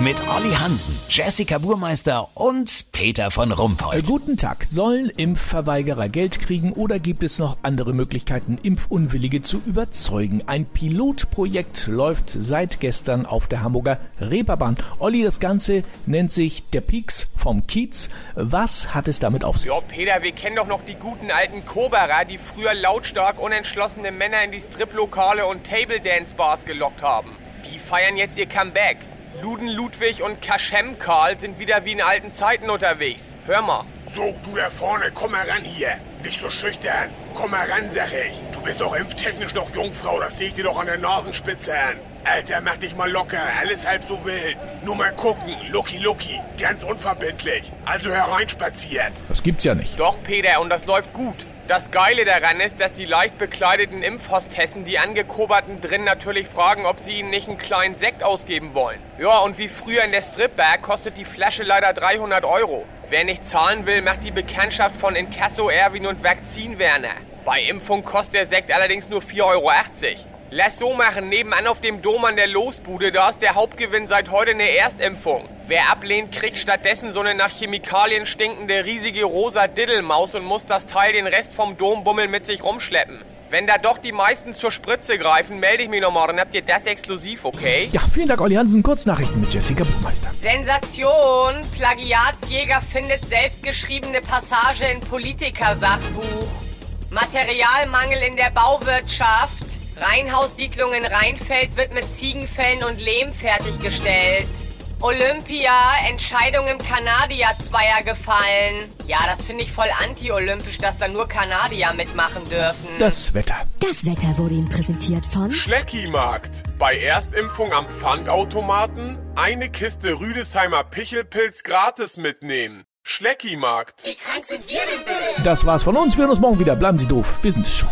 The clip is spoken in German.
Mit Olli Hansen, Jessica Burmeister und Peter von Rumpold. Guten Tag. Sollen Impfverweigerer Geld kriegen oder gibt es noch andere Möglichkeiten, Impfunwillige zu überzeugen? Ein Pilotprojekt läuft seit gestern auf der Hamburger Reeperbahn. Olli, das Ganze nennt sich der Peaks vom Kiez. Was hat es damit auf sich? Ja, Peter, wir kennen doch noch die guten alten Koberer, die früher lautstark unentschlossene Männer in die Striplokale und Table Dance Bars gelockt haben. Die feiern jetzt ihr Comeback. Luden Ludwig und Kaschem Karl sind wieder wie in alten Zeiten unterwegs. Hör mal. So, du da vorne, komm mal ran hier. Nicht so schüchtern. Komm mal ran, sag ich. Du bist doch impftechnisch noch Jungfrau, das sehe ich dir doch an der Nasenspitze an. Alter, mach dich mal locker, alles halb so wild. Nur mal gucken, Lucky Lucky, ganz unverbindlich. Also hereinspaziert. Das gibt's ja nicht. Doch, Peter, und das läuft gut. Das Geile daran ist, dass die leicht bekleideten Impfhostessen die Angekoberten drin natürlich fragen, ob sie ihnen nicht einen kleinen Sekt ausgeben wollen. Ja, und wie früher in der Stripbar kostet die Flasche leider 300 Euro. Wer nicht zahlen will, macht die Bekanntschaft von Inkasso Erwin und Vakzin Werner. Bei Impfung kostet der Sekt allerdings nur 4,80 Euro. Lass so machen, nebenan auf dem Dom an der Losbude, da ist der Hauptgewinn seit heute eine Erstimpfung. Wer ablehnt, kriegt stattdessen so eine nach Chemikalien stinkende riesige rosa Diddelmaus und muss das Teil den Rest vom Dombummel mit sich rumschleppen. Wenn da doch die meisten zur Spritze greifen, melde ich mich nochmal, dann habt ihr das exklusiv, okay? Ja, vielen Dank, Olli Hansen. Kurznachrichten mit Jessica Buchmeister. Sensation! Plagiatsjäger findet selbstgeschriebene Passage in Politikersachbuch. Materialmangel in der Bauwirtschaft. Reihenhaussiedlung in Rheinfeld wird mit Ziegenfällen und Lehm fertiggestellt. Olympia, Entscheidung im Kanadier-Zweier gefallen. Ja, das finde ich voll anti-olympisch, dass da nur Kanadier mitmachen dürfen. Das Wetter. Das Wetter wurde Ihnen präsentiert von Schleckimarkt. Bei Erstimpfung am Pfandautomaten eine Kiste Rüdesheimer Pichelpilz gratis mitnehmen. Schleckimarkt. Das war's von uns. Wir hören uns morgen wieder. Bleiben Sie doof. Wir sind es schon.